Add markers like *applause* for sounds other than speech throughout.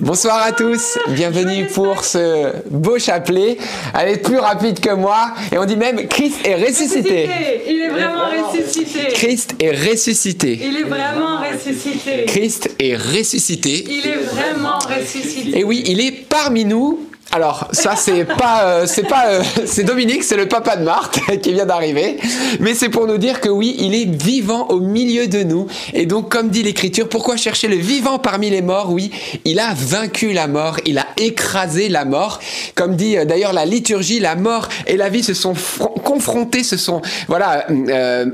Bonsoir à tous, bienvenue pour ce beau chapelet. Elle est plus rapide que moi et on dit même Christ est ressuscité. Il est vraiment ressuscité. Christ est ressuscité. Il est vraiment ressuscité. Christ est ressuscité. Il est vraiment ressuscité. Et oui, il est parmi nous alors ça c'est pas euh, c'est pas euh, c'est Dominique, c'est le papa de Marthe *laughs* qui vient d'arriver, mais c'est pour nous dire que oui, il est vivant au milieu de nous. Et donc comme dit l'écriture, pourquoi chercher le vivant parmi les morts? Oui, il a vaincu la mort, il a écrasé la mort. Comme dit euh, d'ailleurs la liturgie, la mort et la vie se sont confrontés, se sont voilà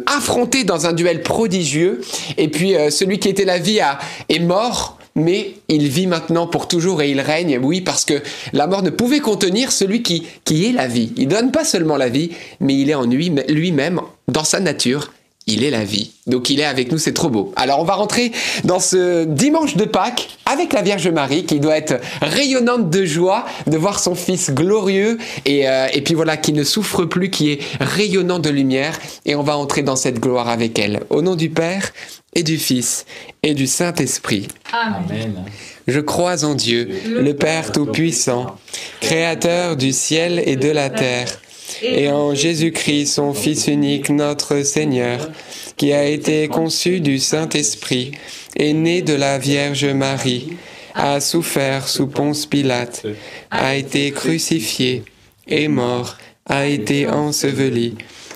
affrontés dans un duel prodigieux. Et puis celui qui était la vie a, est mort mais il vit maintenant pour toujours et il règne, oui, parce que la mort ne pouvait contenir celui qui, qui est la vie. Il donne pas seulement la vie, mais il est en lui-même, dans sa nature, il est la vie. Donc il est avec nous, c'est trop beau. Alors on va rentrer dans ce dimanche de Pâques avec la Vierge Marie qui doit être rayonnante de joie de voir son Fils glorieux et, euh, et puis voilà, qui ne souffre plus, qui est rayonnant de lumière et on va entrer dans cette gloire avec elle. Au nom du Père et du Fils et du Saint-Esprit. Amen. Je crois en Dieu, le Père Tout-Puissant, Créateur du ciel et de la terre, et en Jésus-Christ, son Fils unique, notre Seigneur, qui a été conçu du Saint-Esprit, et né de la Vierge Marie, a souffert sous Ponce Pilate, a été crucifié, est mort, a été enseveli,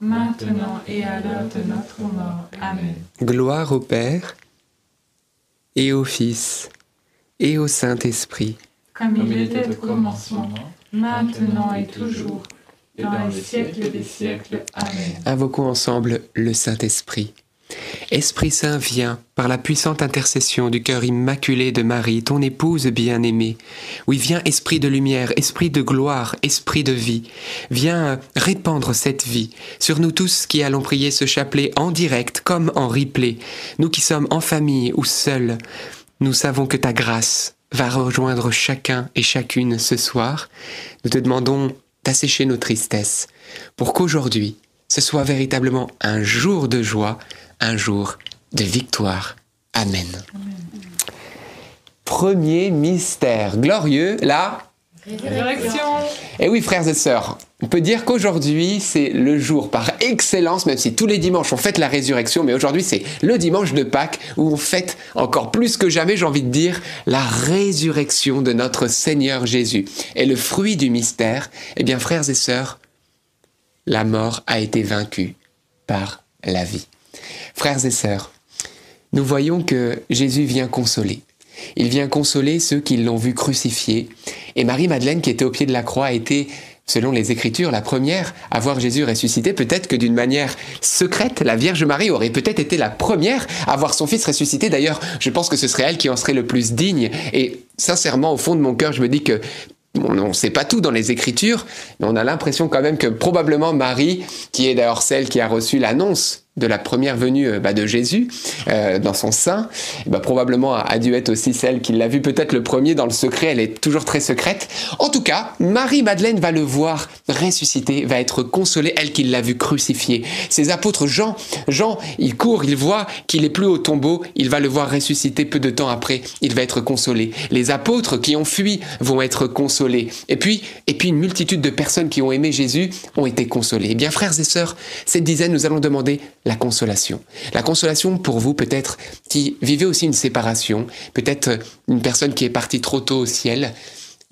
maintenant et à l'heure de notre mort. Amen. Gloire au Père et au Fils, et au Saint-Esprit. Comme il était au commencement, maintenant et toujours, dans les siècles des siècles. Amen. Invoquons ensemble le Saint-Esprit. Esprit Saint, viens par la puissante intercession du cœur immaculé de Marie, ton épouse bien-aimée. Oui, viens, Esprit de lumière, Esprit de gloire, Esprit de vie. Viens répandre cette vie sur nous tous qui allons prier ce chapelet en direct comme en replay. Nous qui sommes en famille ou seuls, nous savons que ta grâce va rejoindre chacun et chacune ce soir. Nous te demandons d'assécher nos tristesses pour qu'aujourd'hui, ce soit véritablement un jour de joie, un jour de victoire. Amen. Premier mystère glorieux, la résurrection. Et oui, frères et sœurs, on peut dire qu'aujourd'hui, c'est le jour par excellence, même si tous les dimanches on fête la résurrection, mais aujourd'hui c'est le dimanche de Pâques où on fête encore plus que jamais, j'ai envie de dire, la résurrection de notre Seigneur Jésus. Et le fruit du mystère, eh bien, frères et sœurs, la mort a été vaincue par la vie. Frères et sœurs, nous voyons que Jésus vient consoler. Il vient consoler ceux qui l'ont vu crucifié. Et Marie-Madeleine, qui était au pied de la croix, a été selon les Écritures, la première à voir Jésus ressuscité, peut-être que d'une manière secrète, la Vierge Marie aurait peut-être été la première à voir son fils ressuscité. D'ailleurs, je pense que ce serait elle qui en serait le plus digne. Et sincèrement, au fond de mon cœur, je me dis que on ne sait pas tout dans les Écritures, mais on a l'impression quand même que probablement Marie, qui est d'ailleurs celle qui a reçu l'annonce de la première venue euh, bah, de Jésus euh, dans son sein, bah, probablement a, dû être aussi celle qui l'a vu peut-être le premier dans le secret, elle est toujours très secrète. En tout cas, Marie-Madeleine va le voir ressusciter, va être consolée, elle qui l'a vu crucifié. Ses apôtres, Jean, Jean, il court, il voit qu'il est plus au tombeau, il va le voir ressusciter peu de temps après, il va être consolé. Les apôtres qui ont fui vont être consolés. Et puis, et puis une multitude de personnes qui ont aimé Jésus ont été consolées. Eh bien, frères et sœurs, cette dizaine, nous allons demander la consolation. La consolation pour vous peut-être qui vivez aussi une séparation, peut-être une personne qui est partie trop tôt au ciel,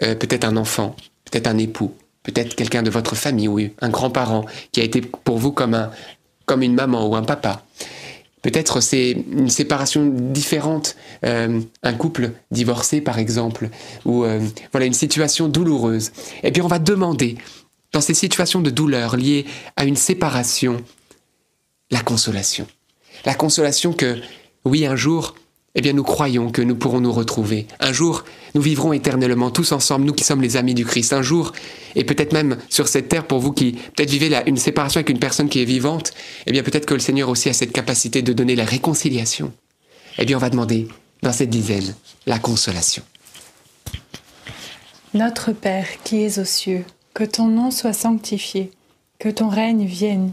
euh, peut-être un enfant, peut-être un époux, peut-être quelqu'un de votre famille ou un grand-parent qui a été pour vous comme, un, comme une maman ou un papa. Peut-être c'est une séparation différente, euh, un couple divorcé par exemple, ou euh, voilà une situation douloureuse. Et puis on va demander, dans ces situations de douleur liées à une séparation, la consolation. La consolation que, oui, un jour, eh bien, nous croyons que nous pourrons nous retrouver. Un jour, nous vivrons éternellement tous ensemble, nous qui sommes les amis du Christ. Un jour, et peut-être même sur cette terre, pour vous qui peut-être vivez une séparation avec une personne qui est vivante, eh bien, peut-être que le Seigneur aussi a cette capacité de donner la réconciliation. Eh bien, on va demander, dans cette dizaine, la consolation. Notre Père qui es aux cieux, que ton nom soit sanctifié, que ton règne vienne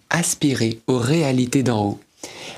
aspirer aux réalités d'en haut.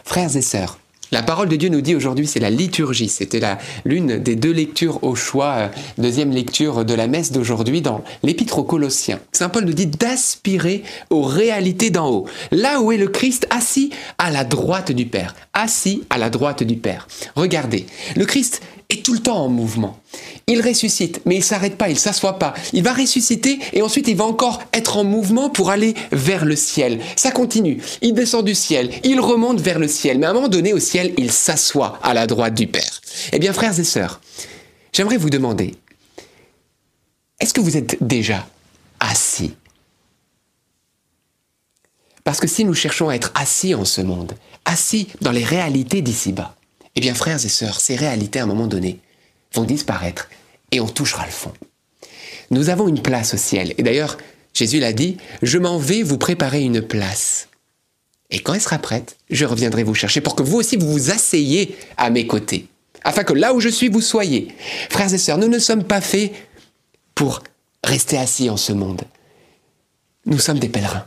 Frères et sœurs, la parole de Dieu nous dit aujourd'hui, c'est la liturgie. C'était l'une des deux lectures au choix, euh, deuxième lecture de la messe d'aujourd'hui dans l'Épître aux Colossiens. Saint Paul nous dit d'aspirer aux réalités d'en haut. Là où est le Christ assis à la droite du Père. Assis à la droite du Père. Regardez, le Christ tout le temps en mouvement. Il ressuscite, mais il s'arrête pas, il s'assoit pas. Il va ressusciter et ensuite il va encore être en mouvement pour aller vers le ciel. Ça continue. Il descend du ciel, il remonte vers le ciel, mais à un moment donné au ciel, il s'assoit à la droite du Père. Eh bien, frères et sœurs, j'aimerais vous demander, est-ce que vous êtes déjà assis? Parce que si nous cherchons à être assis en ce monde, assis dans les réalités d'ici-bas, eh bien, frères et sœurs, ces réalités, à un moment donné, vont disparaître et on touchera le fond. Nous avons une place au ciel. Et d'ailleurs, Jésus l'a dit, je m'en vais vous préparer une place. Et quand elle sera prête, je reviendrai vous chercher pour que vous aussi vous vous asseyez à mes côtés, afin que là où je suis, vous soyez. Frères et sœurs, nous ne sommes pas faits pour rester assis en ce monde. Nous sommes des pèlerins.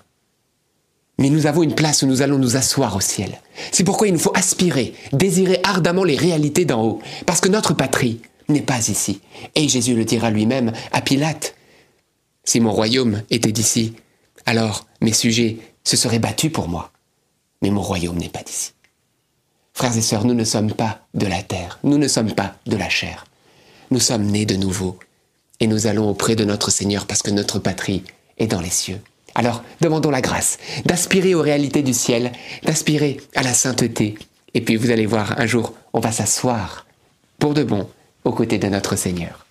Mais nous avons une place où nous allons nous asseoir au ciel. C'est pourquoi il nous faut aspirer, désirer ardemment les réalités d'en haut, parce que notre patrie n'est pas ici. Et Jésus le dira lui-même à Pilate. Si mon royaume était d'ici, alors mes sujets se seraient battus pour moi. Mais mon royaume n'est pas d'ici. Frères et sœurs, nous ne sommes pas de la terre, nous ne sommes pas de la chair. Nous sommes nés de nouveau, et nous allons auprès de notre Seigneur parce que notre patrie est dans les cieux. Alors, demandons la grâce d'aspirer aux réalités du ciel, d'aspirer à la sainteté. Et puis, vous allez voir, un jour, on va s'asseoir pour de bon aux côtés de notre Seigneur.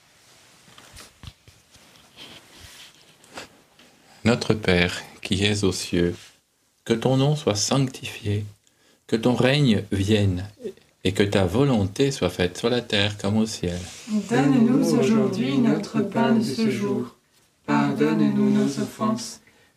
Notre Père qui es aux cieux, que ton nom soit sanctifié, que ton règne vienne et que ta volonté soit faite sur la terre comme au ciel. Donne-nous aujourd'hui notre pain de ce jour. Pardonne-nous nos offenses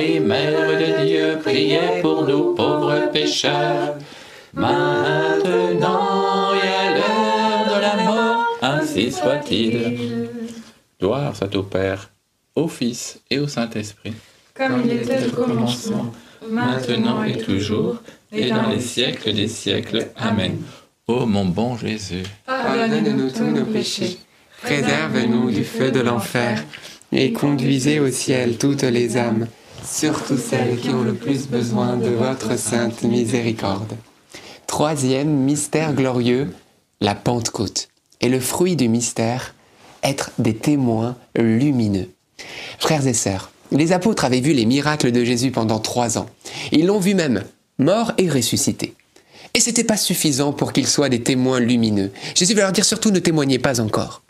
Marie, Mère de Dieu, priez pour nous pauvres pécheurs, maintenant et à l'heure de la mort, ainsi soit-il. Gloire soit au Père, au Fils et au Saint-Esprit, comme il était au commencement, maintenant et toujours, et dans les siècles des siècles. Amen. Ô mon bon Jésus, Pardonne-nous tous nos péchés, Préserve-nous du feu de l'enfer et conduisez au ciel toutes les âmes, surtout celles qui ont le plus besoin de votre sainte miséricorde. Troisième mystère glorieux, la Pentecôte. Et le fruit du mystère, être des témoins lumineux. Frères et sœurs, les apôtres avaient vu les miracles de Jésus pendant trois ans. Ils l'ont vu même, mort et ressuscité. Et c'était pas suffisant pour qu'ils soient des témoins lumineux. Jésus va leur dire surtout ne témoignez pas encore.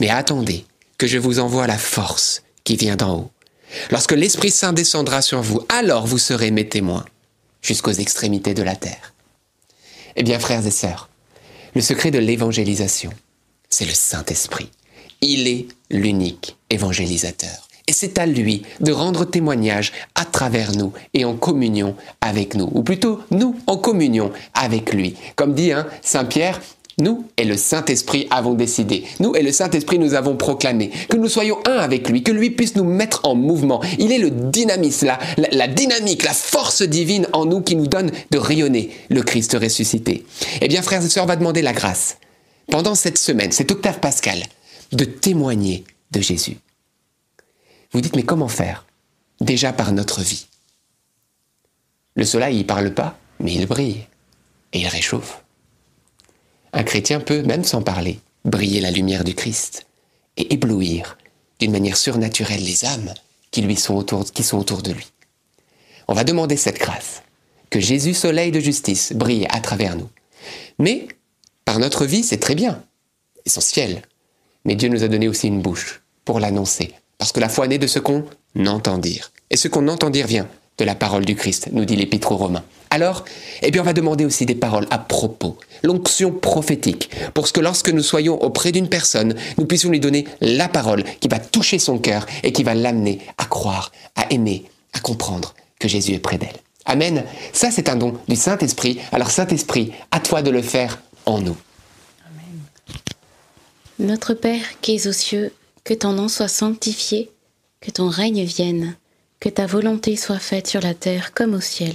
Mais attendez que je vous envoie la force qui vient d'en haut. Lorsque l'Esprit Saint descendra sur vous, alors vous serez mes témoins jusqu'aux extrémités de la terre. Eh bien, frères et sœurs, le secret de l'évangélisation, c'est le Saint-Esprit. Il est l'unique évangélisateur. Et c'est à lui de rendre témoignage à travers nous et en communion avec nous. Ou plutôt, nous en communion avec lui. Comme dit hein, Saint Pierre, nous et le Saint-Esprit avons décidé. Nous et le Saint-Esprit nous avons proclamé que nous soyons un avec lui, que lui puisse nous mettre en mouvement. Il est le dynamisme, la, dynamique, la force divine en nous qui nous donne de rayonner le Christ ressuscité. Eh bien, frères et sœurs, on va demander la grâce pendant cette semaine, cette octave pascale, de témoigner de Jésus. Vous dites, mais comment faire Déjà par notre vie? Le soleil, il parle pas, mais il brille et il réchauffe. Un chrétien peut, même sans parler, briller la lumière du Christ et éblouir d'une manière surnaturelle les âmes qui sont autour, sont autour de lui. On va demander cette grâce, que Jésus, soleil de justice, brille à travers nous. Mais par notre vie, c'est très bien, essentiel. Mais Dieu nous a donné aussi une bouche pour l'annoncer, parce que la foi naît de ce qu'on entend dire. Et ce qu'on entend dire vient de la parole du Christ, nous dit l'Épître aux Romains. Alors, eh bien, on va demander aussi des paroles à propos, l'onction prophétique, pour que lorsque nous soyons auprès d'une personne, nous puissions lui donner la parole qui va toucher son cœur et qui va l'amener à croire, à aimer, à comprendre que Jésus est près d'elle. Amen. Ça, c'est un don du Saint-Esprit. Alors, Saint-Esprit, à toi de le faire en nous. Notre Père qui es aux cieux, que ton nom soit sanctifié, que ton règne vienne, que ta volonté soit faite sur la terre comme au ciel.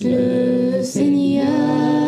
le Seigneur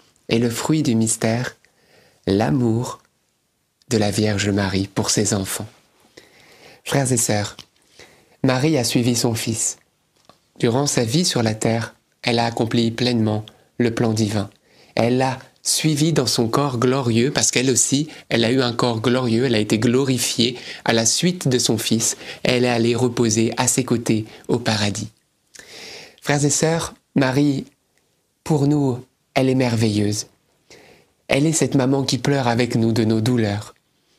Et le fruit du mystère, l'amour de la Vierge Marie pour ses enfants. Frères et sœurs, Marie a suivi son Fils. Durant sa vie sur la terre, elle a accompli pleinement le plan divin. Elle l'a suivi dans son corps glorieux parce qu'elle aussi, elle a eu un corps glorieux, elle a été glorifiée à la suite de son Fils. Elle est allée reposer à ses côtés au paradis. Frères et sœurs, Marie, pour nous, elle est merveilleuse. Elle est cette maman qui pleure avec nous de nos douleurs.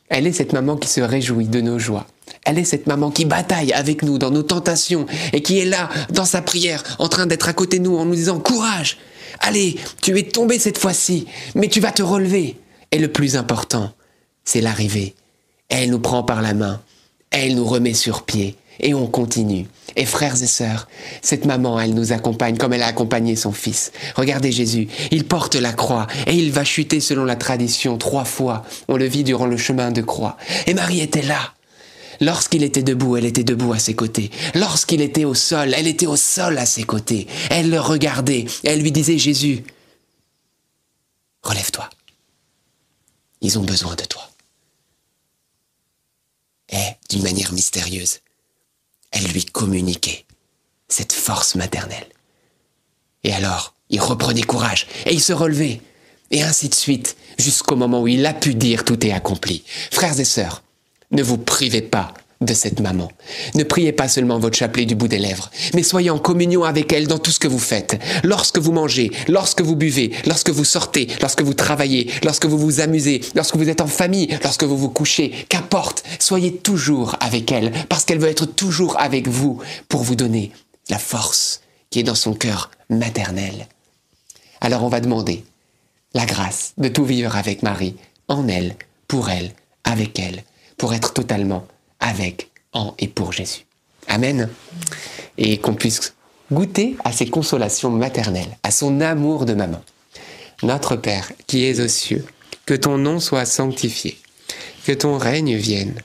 Elle est cette maman qui se réjouit de nos joies. Elle est cette maman qui bataille avec nous dans nos tentations et qui est là, dans sa prière, en train d'être à côté de nous en nous disant Courage Allez, tu es tombé cette fois-ci, mais tu vas te relever. Et le plus important, c'est l'arrivée. Elle nous prend par la main, elle nous remet sur pied et on continue. Et frères et sœurs, cette maman, elle nous accompagne comme elle a accompagné son fils. Regardez Jésus, il porte la croix et il va chuter selon la tradition trois fois. On le vit durant le chemin de croix. Et Marie était là. Lorsqu'il était debout, elle était debout à ses côtés. Lorsqu'il était au sol, elle était au sol à ses côtés. Elle le regardait. Elle lui disait, Jésus, relève-toi. Ils ont besoin de toi. Et, d'une manière mystérieuse, elle lui communiquait cette force maternelle. Et alors, il reprenait courage et il se relevait. Et ainsi de suite, jusqu'au moment où il a pu dire tout est accompli. Frères et sœurs, ne vous privez pas de cette maman. Ne priez pas seulement votre chapelet du bout des lèvres, mais soyez en communion avec elle dans tout ce que vous faites. Lorsque vous mangez, lorsque vous buvez, lorsque vous sortez, lorsque vous travaillez, lorsque vous vous amusez, lorsque vous êtes en famille, lorsque vous vous couchez, qu'importe, soyez toujours avec elle, parce qu'elle veut être toujours avec vous pour vous donner la force qui est dans son cœur maternel. Alors on va demander la grâce de tout vivre avec Marie, en elle, pour elle, avec elle, pour être totalement avec, en et pour Jésus. Amen. Et qu'on puisse goûter à ses consolations maternelles, à son amour de maman. Notre Père, qui es aux cieux, que ton nom soit sanctifié, que ton règne vienne,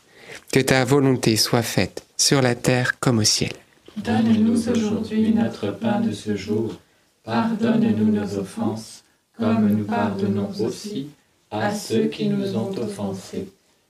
que ta volonté soit faite sur la terre comme au ciel. Donne-nous aujourd'hui notre pain de ce jour. Pardonne-nous nos offenses, comme nous pardonnons aussi à ceux qui nous ont offensés.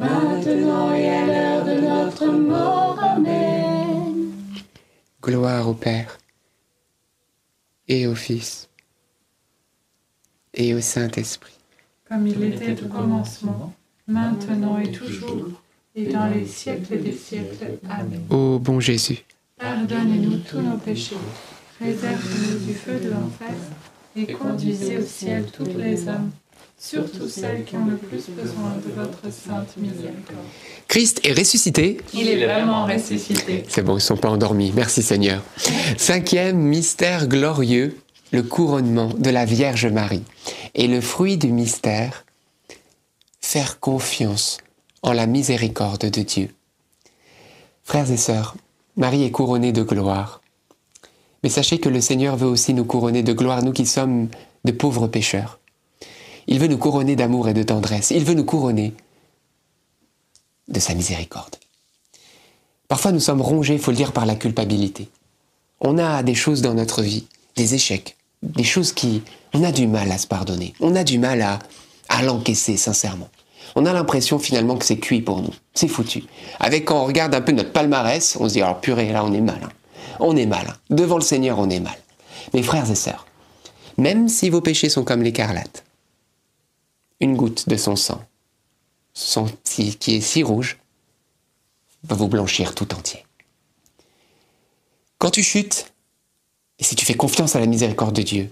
maintenant et à l'heure de notre mort. Amen. Gloire au Père, et au Fils, et au Saint-Esprit. Comme il était au commencement, maintenant et toujours, et dans les siècles des siècles. Amen. Ô bon Jésus, Pardonnez-nous tous nos péchés, réserve-nous du feu de l'enfer, et conduisez au ciel toutes les âmes, surtout celles qui ont le plus besoin de votre sainte miséricorde. Christ est ressuscité. Il est vraiment ressuscité. C'est bon, ils ne sont pas endormis. Merci Seigneur. Cinquième mystère glorieux, le couronnement de la Vierge Marie. Et le fruit du mystère, faire confiance en la miséricorde de Dieu. Frères et sœurs, Marie est couronnée de gloire. Mais sachez que le Seigneur veut aussi nous couronner de gloire, nous qui sommes de pauvres pécheurs. Il veut nous couronner d'amour et de tendresse. Il veut nous couronner de sa miséricorde. Parfois nous sommes rongés, il faut le dire, par la culpabilité. On a des choses dans notre vie, des échecs, des choses qui... On a du mal à se pardonner, on a du mal à, à l'encaisser sincèrement. On a l'impression finalement que c'est cuit pour nous, c'est foutu. Avec quand on regarde un peu notre palmarès, on se dit, alors purée, là on est mal. On est mal. Devant le Seigneur, on est mal. Mes frères et sœurs, même si vos péchés sont comme l'écarlate, une goutte de son sang, son- qui est si rouge, va vous blanchir tout entier. Quand tu chutes, et si tu fais confiance à la miséricorde de Dieu,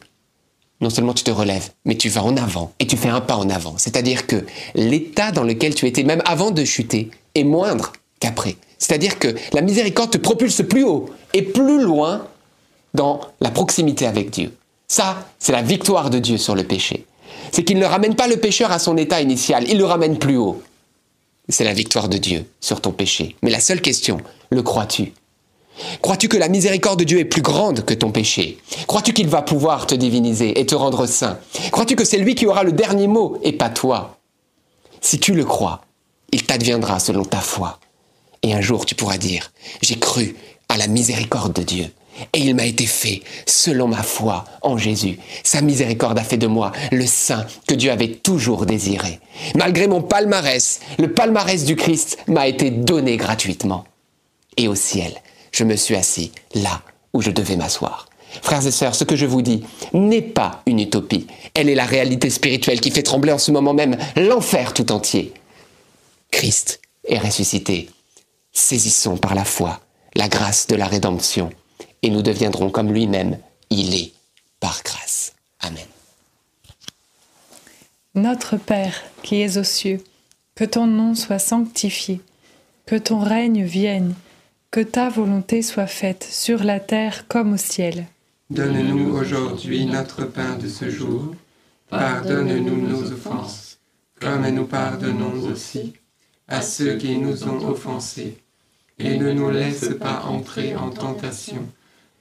non seulement tu te relèves, mais tu vas en avant et tu fais un pas en avant. C'est-à-dire que l'état dans lequel tu étais même avant de chuter est moindre qu'après. C'est-à-dire que la miséricorde te propulse plus haut et plus loin dans la proximité avec Dieu. Ça, c'est la victoire de Dieu sur le péché. C'est qu'il ne ramène pas le pécheur à son état initial, il le ramène plus haut. C'est la victoire de Dieu sur ton péché. Mais la seule question, le crois-tu? Crois-tu que la miséricorde de Dieu est plus grande que ton péché? Crois-tu qu'il va pouvoir te diviniser et te rendre saint? Crois-tu que c'est lui qui aura le dernier mot et pas toi? Si tu le crois, il t'adviendra selon ta foi. Et un jour tu pourras dire, j'ai cru à la miséricorde de Dieu. Et il m'a été fait selon ma foi en Jésus. Sa miséricorde a fait de moi le saint que Dieu avait toujours désiré. Malgré mon palmarès, le palmarès du Christ m'a été donné gratuitement. Et au ciel, je me suis assis là où je devais m'asseoir. Frères et sœurs, ce que je vous dis n'est pas une utopie. Elle est la réalité spirituelle qui fait trembler en ce moment même l'enfer tout entier. Christ est ressuscité. Saisissons par la foi la grâce de la rédemption et nous deviendrons comme lui-même. Il est par grâce. Amen. Notre Père qui es aux cieux, que ton nom soit sanctifié, que ton règne vienne que ta volonté soit faite sur la terre comme au ciel. Donne-nous aujourd'hui notre pain de ce jour. Pardonne-nous nos offenses, comme nous pardonnons aussi à ceux qui nous ont offensés. Et ne nous laisse pas entrer en tentation,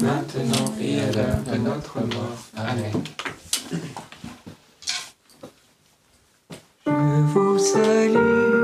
maintenant et à l'heure de notre mort. Amen. Je vous salue,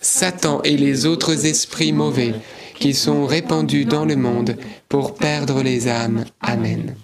Satan et les autres esprits mauvais qui sont répandus dans le monde pour perdre les âmes. Amen.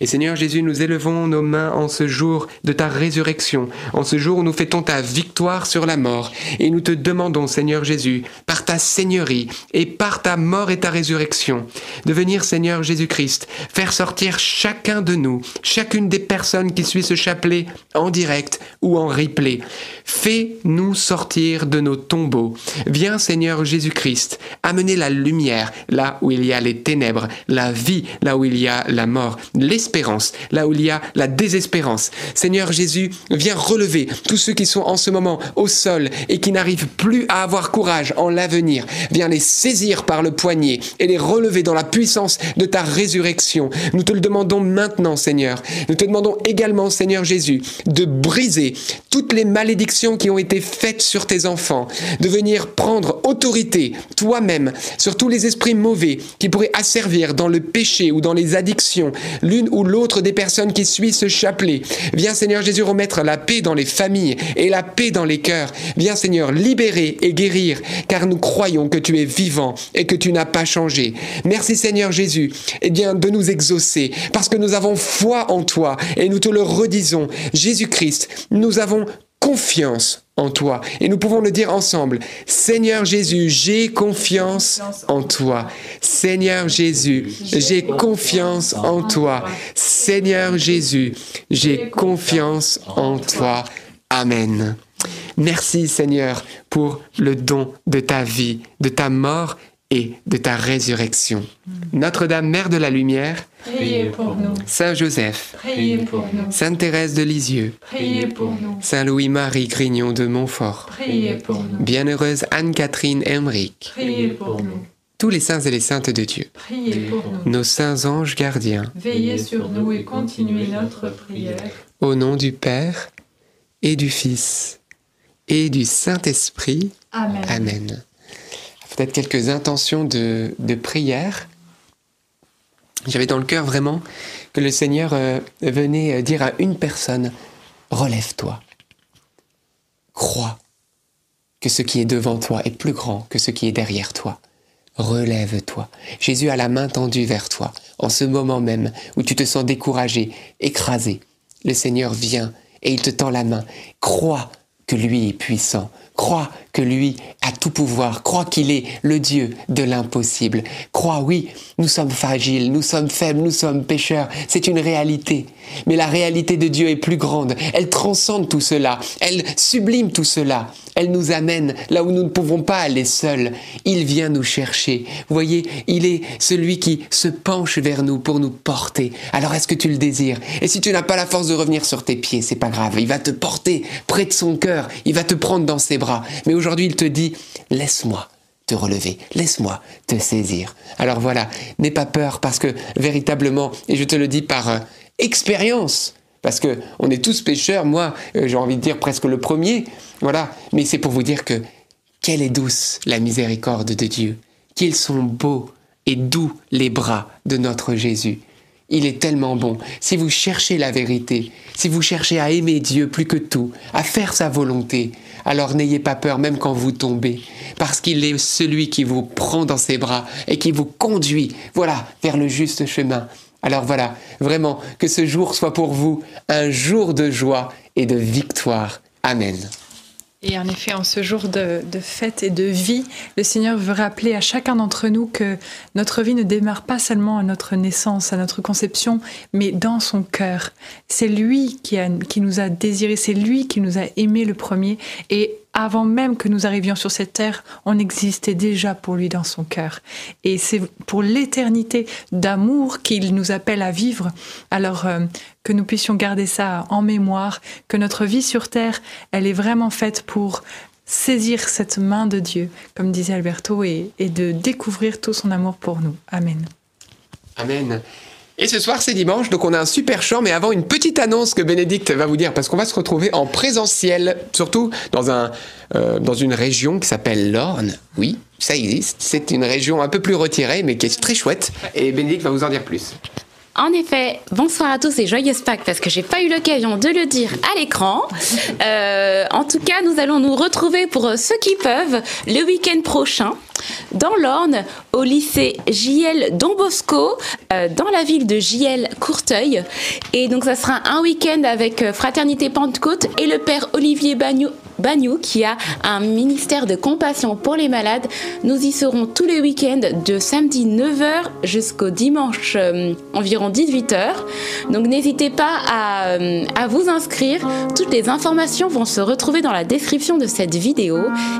Et Seigneur Jésus, nous élevons nos mains en ce jour de ta résurrection, en ce jour où nous fêtons ta victoire sur la mort. Et nous te demandons, Seigneur Jésus, par ta Seigneurie et par ta mort et ta résurrection, de venir, Seigneur Jésus-Christ, faire sortir chacun de nous, chacune des personnes qui suivent ce chapelet en direct ou en replay. Fais-nous sortir de nos tombeaux. Viens, Seigneur Jésus-Christ, amener la lumière là où il y a les ténèbres, la vie là où il y a la mort, l'espérance là où il y a la désespérance. Seigneur Jésus, viens relever tous ceux qui sont en ce moment au sol et qui n'arrivent plus à avoir courage en l'avenir. Viens les saisir par le poignet et les relever dans la puissance de ta résurrection. Nous te le demandons maintenant, Seigneur. Nous te demandons également, Seigneur Jésus, de briser toutes les malédictions qui ont été faites sur tes enfants, de venir prendre autorité toi-même sur tous les esprits mauvais qui pourraient asservir dans le péché ou dans les addictions l'une ou l'autre des personnes qui suivent ce chapelet. Viens Seigneur Jésus remettre la paix dans les familles et la paix dans les cœurs. Viens Seigneur libérer et guérir car nous croyons que tu es vivant et que tu n'as pas changé. Merci Seigneur Jésus eh bien, de nous exaucer parce que nous avons foi en toi et nous te le redisons. Jésus-Christ, nous avons confiance en toi. Et nous pouvons le dire ensemble. Seigneur Jésus, j'ai confiance en toi. Seigneur Jésus, j'ai confiance en toi. Seigneur Jésus, j'ai confiance en toi. Amen. Merci Seigneur pour le don de ta vie, de ta mort et de ta résurrection. Notre-Dame, Mère de la Lumière, priez pour nous. Saint Joseph, Priez pour nous. Sainte Thérèse de Lisieux, Priez pour nous. Saint Louis-Marie Grignon de Montfort, Priez pour nous. Bienheureuse Anne-Catherine Emmerich, Priez pour nous. tous les saints et les saintes de Dieu, Priez pour nous. nos saints anges gardiens, Veillez sur nous et continuez notre prière. au nom du Père et du Fils et du Saint-Esprit. Amen. Amen. Peut-être quelques intentions de, prière. J'avais dans le cœur vraiment que le Seigneur euh, venait dire à une personne, relève-toi, crois que ce qui est devant toi est plus grand que ce qui est derrière toi. Relève-toi. Jésus a la main tendue vers toi. En ce moment même où tu te sens découragé, écrasé, le Seigneur vient et il te tend la main. Crois que lui est puissant. Crois que lui a tout pouvoir. Crois qu'il est le Dieu de l'impossible. Crois, oui, nous sommes fragiles, nous sommes faibles, nous sommes pécheurs. C'est une réalité. Mais la réalité de Dieu est plus grande. Elle transcende tout cela. Elle sublime tout cela. Elle nous amène là où nous ne pouvons pas aller seuls. Il vient nous chercher. Vous voyez, il est celui qui se penche vers nous pour nous porter. Alors est-ce que tu le désires? Et si tu n'as pas la force de revenir sur tes pieds, c'est pas grave. Il va te porter près de son cœur. Il va te prendre dans ses bras. Mais aujourd'hui, il te dit, laisse-moi te relever, laisse-moi te saisir. Alors voilà, n'aie pas peur parce que véritablement, et je te le dis par euh, expérience, parce que on est tous pécheurs, moi euh, j'ai envie de dire presque le premier, voilà, mais c'est pour vous dire que quelle est douce la miséricorde de Dieu, qu'ils sont beaux et doux les bras de notre Jésus. Il est tellement bon. Si vous cherchez la vérité, si vous cherchez à aimer Dieu plus que tout, à faire sa volonté, alors n'ayez pas peur même quand vous tombez, parce qu'il est celui qui vous prend dans ses bras et qui vous conduit, voilà, vers le juste chemin. Alors voilà, vraiment, que ce jour soit pour vous un jour de joie et de victoire. Amen. Et en effet, en ce jour de, de fête et de vie, le Seigneur veut rappeler à chacun d'entre nous que notre vie ne démarre pas seulement à notre naissance, à notre conception, mais dans son cœur. C'est lui qui, a, qui nous a désirés, c'est lui qui nous a aimés le premier. Et avant même que nous arrivions sur cette terre, on existait déjà pour lui dans son cœur. Et c'est pour l'éternité d'amour qu'il nous appelle à vivre. Alors euh, que nous puissions garder ça en mémoire, que notre vie sur terre, elle est vraiment faite pour saisir cette main de Dieu, comme disait Alberto, et, et de découvrir tout son amour pour nous. Amen. Amen. Et ce soir, c'est dimanche, donc on a un super chant, mais avant, une petite annonce que Bénédicte va vous dire, parce qu'on va se retrouver en présentiel, surtout dans, un, euh, dans une région qui s'appelle l'Orne. Oui, ça existe. C'est une région un peu plus retirée, mais qui est très chouette. Et Bénédicte va vous en dire plus. En effet, bonsoir à tous et joyeuse Pâques parce que j'ai pas eu l'occasion de le dire à l'écran. Euh, en tout cas, nous allons nous retrouver pour ceux qui peuvent le week-end prochain dans l'Orne au lycée JL Don Bosco euh, dans la ville de JL Courteuil. Et donc ça sera un week-end avec euh, Fraternité Pentecôte et le père Olivier Bagnou Bagnou qui a un ministère de compassion pour les malades. Nous y serons tous les week-ends de samedi 9h jusqu'au dimanche euh, environ 18h. Donc n'hésitez pas à, euh, à vous inscrire. Toutes les informations vont se retrouver dans la description de cette vidéo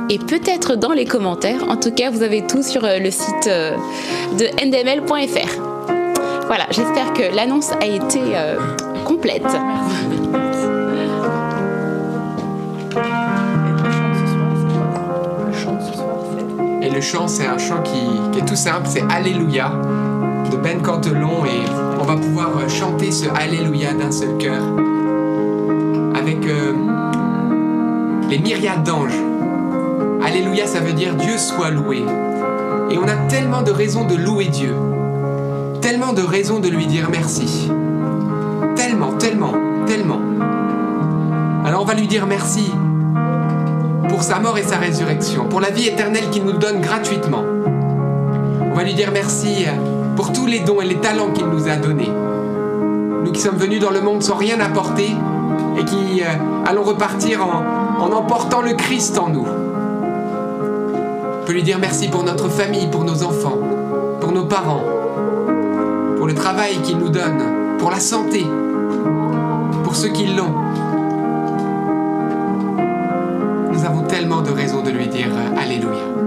et peut-être dans les commentaires. En tout cas, vous avez tout sur euh, le site de ndml.fr. Voilà, j'espère que l'annonce a été complète. Le chant, c'est un chant qui, est tout simple, c'est Alléluia de Ben Cantelon et on va pouvoir euh, chanter ce Alléluia d'un seul cœur avec euh, les myriades d'anges. Alléluia, ça veut dire Dieu soit loué. Et on a tellement de raisons de louer Dieu, tellement de raisons de lui dire merci. Tellement, tellement, tellement. Alors on va lui dire merci pour sa mort et sa résurrection, pour la vie éternelle qu'il nous donne gratuitement. On va lui dire merci pour tous les dons et les talents qu'il nous a donnés. Nous qui sommes venus dans le monde sans rien apporter et qui euh, allons repartir en, en emportant le Christ en nous. On peut lui dire merci pour notre famille, pour nos enfants, pour nos parents, pour le travail qu'il nous donne, pour la santé, pour ceux qui l'ont. Tellement de raisons de lui dire Alléluia.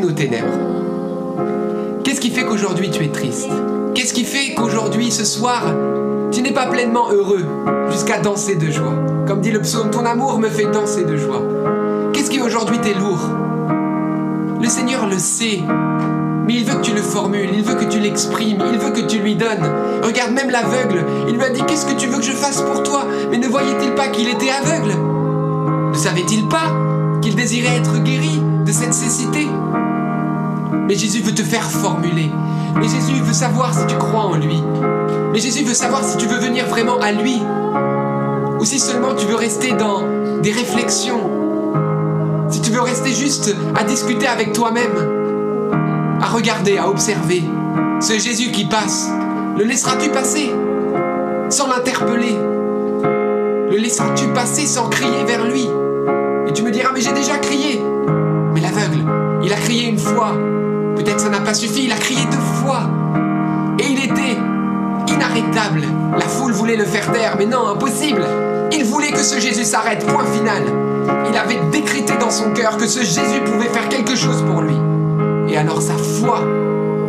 Nos ténèbres. Qu'est-ce qui fait qu'aujourd'hui tu es triste? Qu'est-ce qui fait qu'aujourd'hui, ce soir, tu n'es pas pleinement heureux jusqu'à danser de joie? Comme dit le psaume, ton amour me fait danser de joie. Qu'est-ce qui aujourd'hui t'est lourd? Le Seigneur le sait, mais il veut que tu le formules, il veut que tu l'exprimes, il veut que tu lui donnes. Regarde même l'aveugle, il lui a dit Qu'est-ce que tu veux que je fasse pour toi? Mais ne voyait-il pas qu'il était aveugle? Ne savait-il pas qu'il désirait être guéri de cette cécité? Mais Jésus veut te faire formuler. Mais Jésus veut savoir si tu crois en lui. Mais Jésus veut savoir si tu veux venir vraiment à lui. Ou si seulement tu veux rester dans des réflexions si tu veux rester juste à discuter avec toi-même, à regarder, à observer ce Jésus qui passe, le laisseras-tu passer sans l'interpeller? Le laisseras-tu passer sans crier vers lui? Et tu me diras, mais j'ai déjà crié. Mais l'aveugle, il a crié une fois. Peut-être ça n'a pas suffi, il a crié deux fois. Et il était inarrêtable. La foule voulait le faire taire, mais non, impossible. Il voulait que ce Jésus s'arrête, point final. Il avait décrété dans son cœur que ce Jésus pouvait faire quelque chose pour lui. Et alors sa foi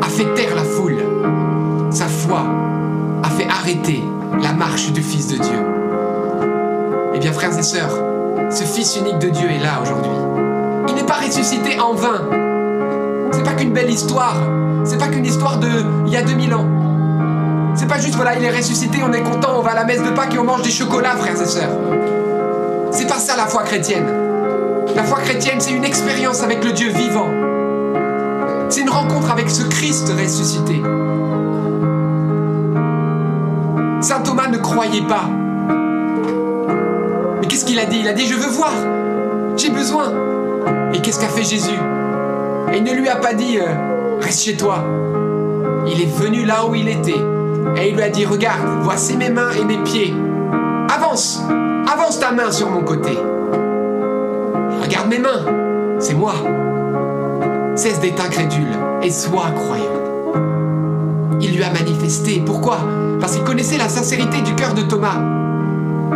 a fait taire la foule. Sa foi a fait arrêter la marche du Fils de Dieu. Eh bien frères et sœurs, ce Fils unique de Dieu est là aujourd'hui. Il n'est pas ressuscité en vain. C'est pas qu'une belle histoire. C'est pas qu'une histoire de il y a 2000 ans. C'est pas juste voilà, il est ressuscité, on est content, on va à la messe de Pâques et on mange des chocolats, frères et sœurs. C'est pas ça la foi chrétienne. La foi chrétienne, c'est une expérience avec le Dieu vivant. C'est une rencontre avec ce Christ ressuscité. Saint Thomas ne croyait pas. Mais qu'est-ce qu'il a dit? Il a dit, je veux voir. J'ai besoin. Et qu'est-ce qu'a fait Jésus? Et il ne lui a pas dit, euh, reste chez toi. Il est venu là où il était. Et il lui a dit, regarde, voici mes mains et mes pieds. Avance, avance ta main sur mon côté. Regarde mes mains, c'est moi. Cesse d'être incrédule et sois croyant. Il lui a manifesté. Pourquoi? Parce qu'il connaissait la sincérité du cœur de Thomas.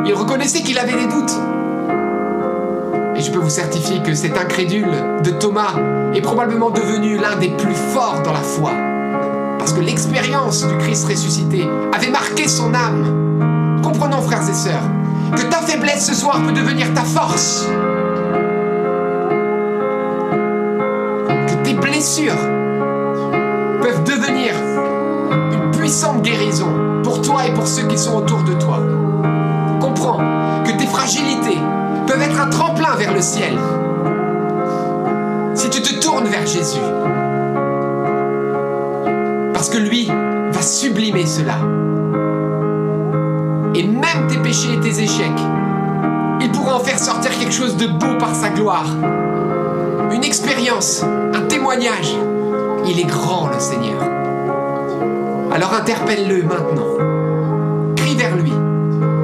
Il reconnaissait qu'il avait des doutes. Et je peux vous certifier que cet incrédule de Thomas est probablement devenu l'un des plus forts dans la foi. Parce que l'expérience du Christ ressuscité avait marqué son âme. Comprenons, frères et sœurs, que ta faiblesse ce soir peut devenir ta force. Que tes blessures peuvent devenir une puissante guérison pour toi et pour ceux qui sont autour de toi. Comprends que tes fragilités peuvent être un tremplin vers le ciel. Jésus. Parce que lui va sublimer cela. Et même tes péchés et tes échecs, il pourra en faire sortir quelque chose de beau par sa gloire. Une expérience, un témoignage. Il est grand le Seigneur. Alors interpelle-le maintenant. Crie vers lui.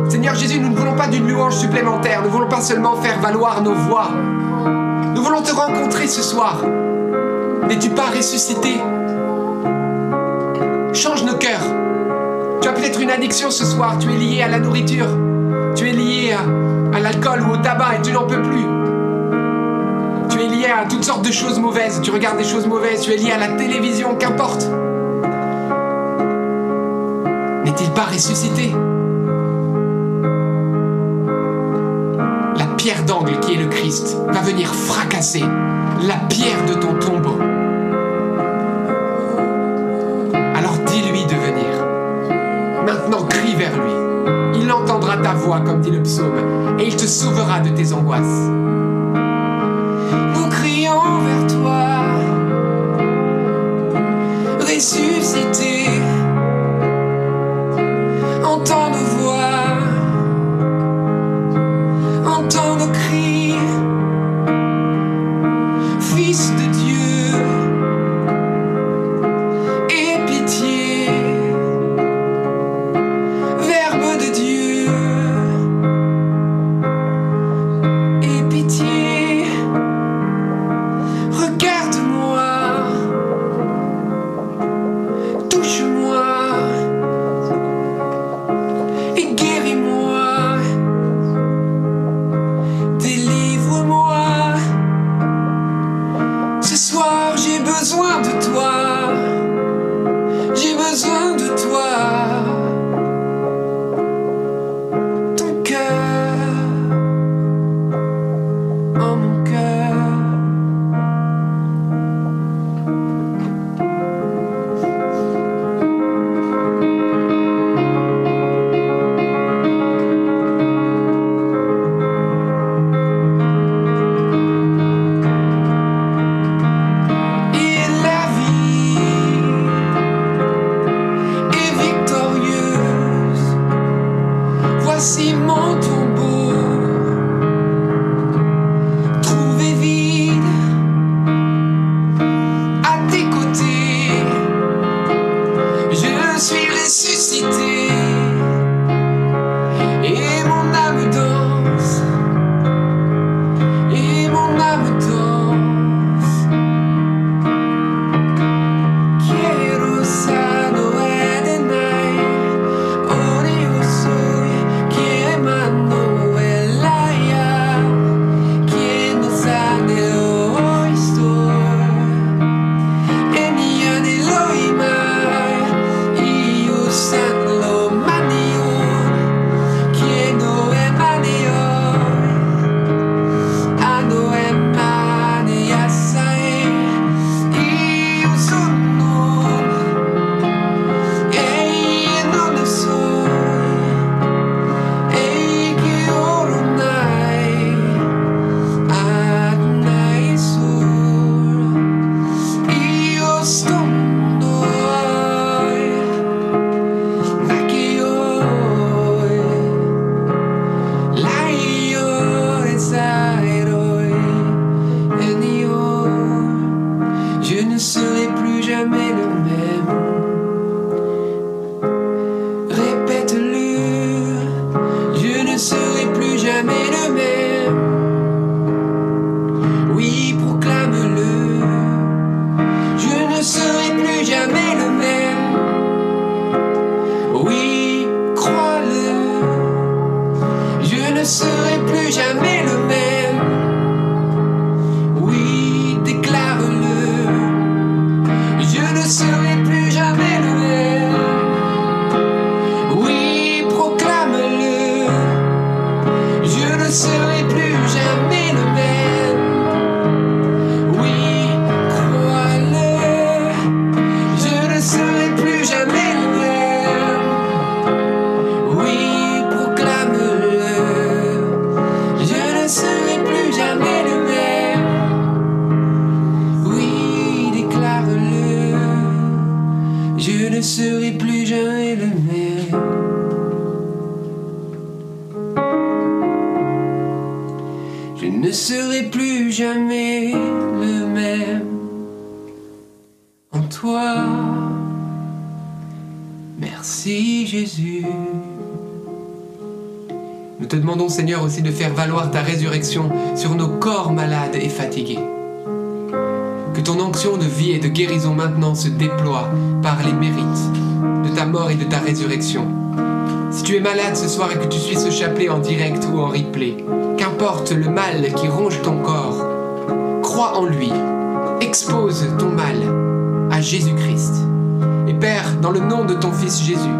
Seigneur Jésus, nous ne voulons pas d'une louange supplémentaire. Nous ne voulons pas seulement faire valoir nos voix. Nous voulons te rencontrer ce soir. N'es-tu pas ressuscité Change nos cœurs. Tu as peut-être une addiction ce soir. Tu es lié à la nourriture. Tu es lié à, l'alcool ou au tabac et tu n'en peux plus. Tu es lié à toutes sortes de choses mauvaises. Tu regardes des choses mauvaises. Tu es lié à la télévision, qu'importe. N'est-il pas ressuscité? La pierre d'angle qui est le Christ va venir fracasser la pierre de ton tombeau. Comme dit le psaume, et il te sauvera de tes angoisses. Merci Jésus. Nous te demandons, Seigneur, aussi de faire valoir ta résurrection sur nos corps malades et fatigués. Que ton onction de vie et de guérison maintenant se déploie par les mérites de ta mort et de ta résurrection. Si tu es malade ce soir et que tu suis ce chapelet en direct ou en replay, qu'importe le mal qui ronge ton corps, crois en lui, expose ton mal à Jésus-Christ. Père, dans le nom de ton Fils Jésus,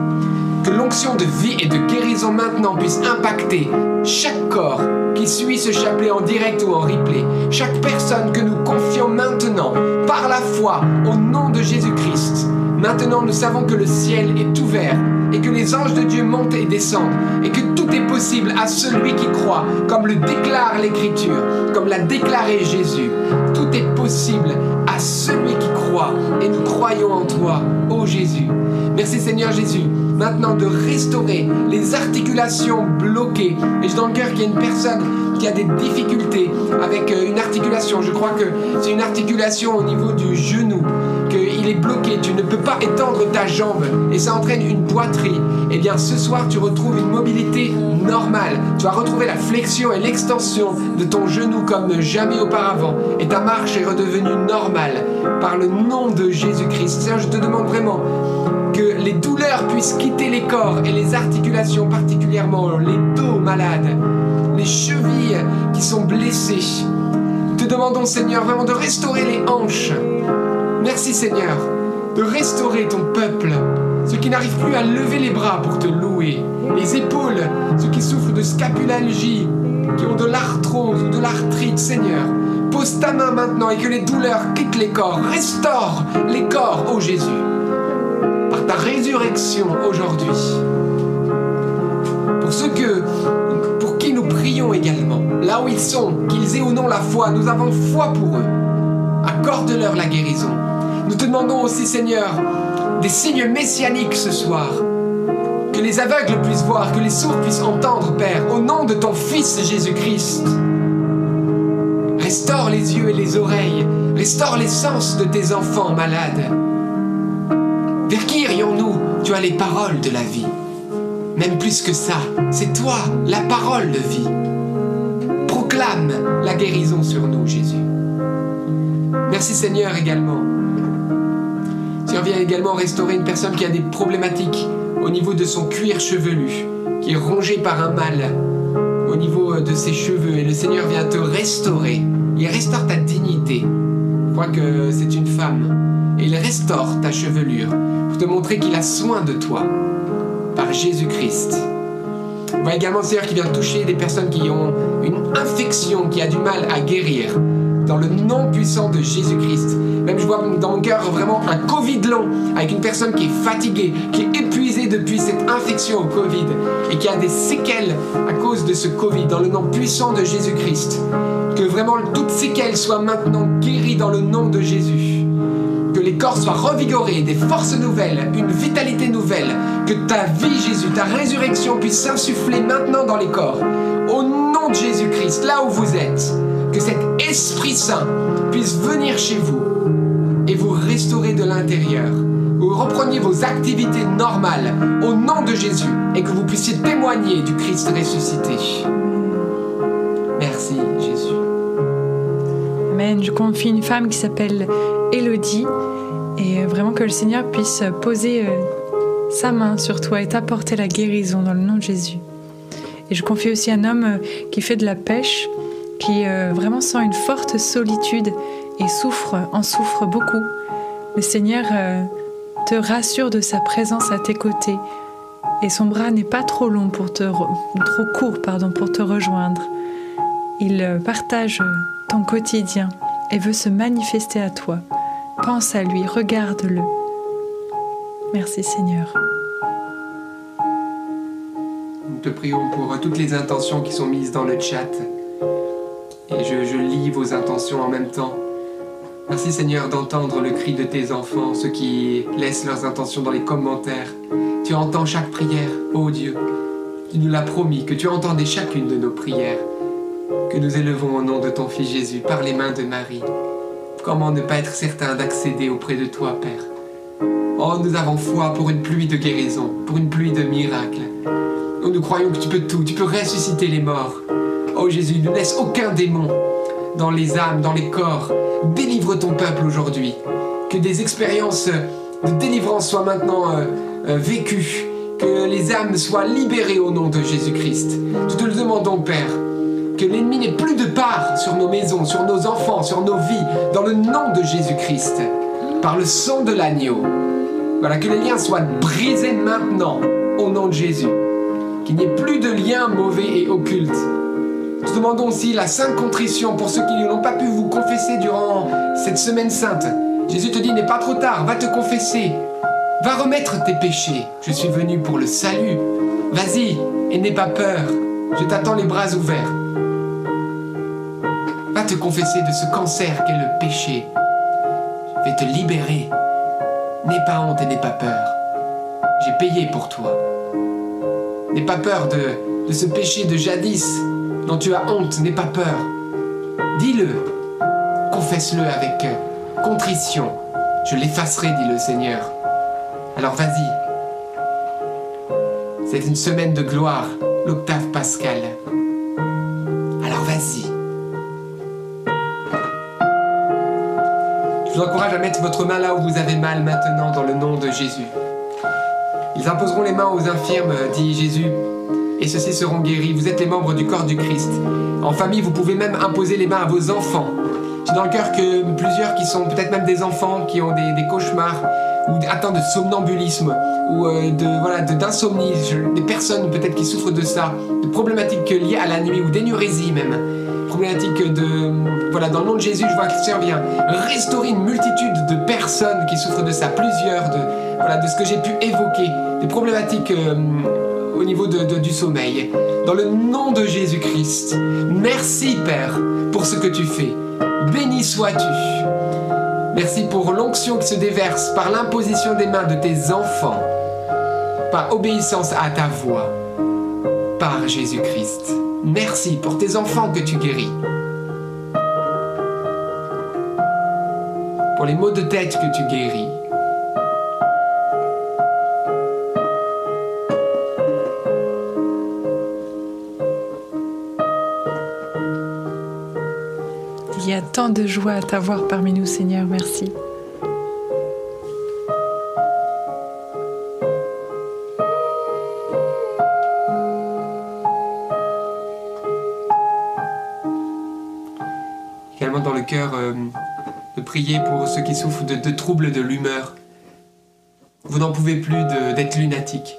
que l'onction de vie et de guérison maintenant puisse impacter chaque corps qui suit ce chapelet en direct ou en replay, chaque personne que nous confions maintenant par la foi au nom de Jésus-Christ. Maintenant, nous savons que le ciel est ouvert et que les anges de Dieu montent et descendent et que tout est possible à celui qui croit, comme le déclare l'Écriture, comme l'a déclaré Jésus. Tout est possible à celui qui croit et nous croyons en toi, Jésus. Merci Seigneur Jésus, maintenant de restaurer les articulations bloquées. Et j'ai dans le cœur qu'il y a une personne qui a des difficultés avec euh, une articulation. Je crois que c'est une articulation au niveau du genou, qu'il est bloqué. Tu ne peux pas étendre ta jambe et ça entraîne une poitrine. Eh bien, ce soir, tu retrouves une mobilité normale. Tu vas retrouver la flexion et l'extension de ton genou comme jamais auparavant. Et ta marche est redevenue normale par le nom de Jésus-Christ. Seigneur, je te demande vraiment que les douleurs puissent quitter les corps et les articulations, particulièrement les dos malades, les chevilles qui sont blessées. Te demandons, Seigneur, vraiment de restaurer les hanches. Merci, Seigneur, de restaurer ton peuple, ceux qui n'arrivent plus à lever les bras pour te louer, les épaules, ceux qui souffrent de scapulalgie, qui ont de l'arthrose ou de l'arthrite, Seigneur. Pose ta main maintenant et que les douleurs quittent les corps. Restaure les corps, ô Jésus par ta résurrection aujourd'hui. Pour ceux que, pour qui nous prions également, là où ils sont, qu'ils aient ou non la foi, nous avons foi pour eux. Accorde-leur la guérison. Nous te demandons aussi, Seigneur, des signes messianiques ce soir. Que les aveugles puissent voir, que les sourds puissent entendre, Père, au nom de ton Fils Jésus-Christ. Restaure les yeux et les oreilles, restaure les sens de tes enfants malades. Vers qui irions-nous? Tu as les paroles de la vie. Même plus que ça, c'est toi, la parole de vie. Proclame la guérison sur nous, Jésus. Merci Seigneur également. Seigneur, viens également restaurer une personne qui a des problématiques au niveau de son cuir chevelu, qui est rongé par un mal au niveau de ses cheveux. Et le Seigneur vient te restaurer. Il restaure ta dignité. Je crois que c'est une femme. Et il restaure ta chevelure pour te montrer qu'il a soin de toi par Jésus-Christ. On voit également Seigneur qui vient toucher des personnes qui ont une infection, qui a du mal à guérir. Dans le nom puissant de Jésus-Christ. Même je vois dans mon cœur vraiment un Covid long, avec une personne qui est fatiguée, qui est épuisée depuis cette infection au Covid et qui a des séquelles à cause de ce Covid. Dans le nom puissant de Jésus-Christ. Que vraiment toutes séquelles soient maintenant guéries dans le nom de Jésus que les corps soient revigorés, des forces nouvelles, une vitalité nouvelle, que ta vie, Jésus, ta résurrection puisse s'insuffler maintenant dans les corps. Au nom de Jésus-Christ, là où vous êtes, que cet Esprit Saint puisse venir chez vous de l'intérieur. Vous repreniez vos activités normales au nom de Jésus et que vous puissiez témoigner du Christ ressuscité. Merci Jésus. Amen. Je confie une femme qui s'appelle Elodie et vraiment que le Seigneur puisse poser euh, sa main sur toi et t'apporter la guérison dans le nom de Jésus. Et je confie aussi un homme euh, qui fait de la pêche, qui euh, vraiment sent une forte solitude et souffre, en souffre beaucoup. Le Seigneur euh, te rassure de sa présence à tes côtés et son bras n'est pas trop long pour te trop court pour te rejoindre. Il euh, partage ton quotidien et veut se manifester à toi. Pense à lui, regarde-le. Merci Seigneur. Nous te prions pour toutes les intentions qui sont mises dans le chat. Et je lis vos intentions en même temps. Merci Seigneur d'entendre le cri de tes enfants, ceux qui laissent leurs intentions dans les commentaires. Tu entends chaque prière, ô Dieu. Tu nous l'as promis que tu entendais chacune de nos prières, que nous élevons au nom de ton Fils Jésus par les mains de Marie. Comment ne pas être certain d'accéder auprès de toi, Père? Oh, nous avons foi pour une pluie de guérison, pour une pluie de miracles. Oh, nous croyons que tu peux tout, tu peux ressusciter les morts. Oh Jésus, ne laisse aucun démon dans les âmes, dans les corps. Délivre ton peuple aujourd'hui. Que des expériences de délivrance soient maintenant euh, euh, vécues. Que les âmes soient libérées au nom de Jésus-Christ. Nous te le demandons, Père. Que l'ennemi n'ait plus de part sur nos maisons, sur nos enfants, sur nos vies, dans le nom de Jésus-Christ. Par le sang de l'agneau. Voilà, que les liens soient brisés maintenant, au nom de Jésus. Qu'il n'y ait plus de liens mauvais et occultes. Demandons aussi la sainte contrition pour ceux qui n'ont pas pu vous confesser durant cette semaine sainte. Jésus te dit, n'est pas trop tard, va te confesser. Va remettre tes péchés. Je suis venu pour le salut. Vas-y et n'aie pas peur. Je t'attends les bras ouverts. Va te confesser de ce cancer qu'est le péché. Je vais te libérer. N'aie pas honte et n'aie pas peur. J'ai payé pour toi. N'aie pas peur de ce péché de jadis dont tu as honte. N'aie pas peur. Dis-le. Confesse-le avec euh, contrition. Je l'effacerai, dit le Seigneur. Alors vas-y. C'est une semaine de gloire, l'octave pascal. Alors vas-y. Je vous encourage à mettre votre main là où vous avez mal maintenant dans le nom de Jésus. Ils imposeront les mains aux infirmes, dit Jésus, et ceux-ci seront guéris. Vous êtes les membres du corps du Christ. En famille, vous pouvez même imposer les mains à vos enfants. J'ai dans le cœur que plusieurs qui sont peut-être même des enfants qui ont des, cauchemars ou atteints de somnambulisme ou euh, de voilà d'insomnie, des personnes peut-être qui souffrent de ça, de problématiques liées à la nuit ou d'énurésie même, problématiques de voilà dans le nom de Jésus, je vois que le Seigneur vient restaurer une multitude de personnes qui souffrent de ça, plusieurs de voilà de ce que j'ai pu évoquer, des problématiques euh, au niveau du sommeil. Dans le nom de Jésus-Christ, merci Père pour ce que tu fais. Béni sois-tu. Merci pour l'onction qui se déverse par l'imposition des mains de tes enfants, par obéissance à ta voix, par Jésus-Christ. Merci pour tes enfants que tu guéris. Pour les maux de tête que tu guéris. Tant de joie à t'avoir parmi nous, Seigneur. Merci. également dans le cœur euh, de prier pour ceux qui souffrent de, troubles de l'humeur. Vous n'en pouvez plus d'être lunatique.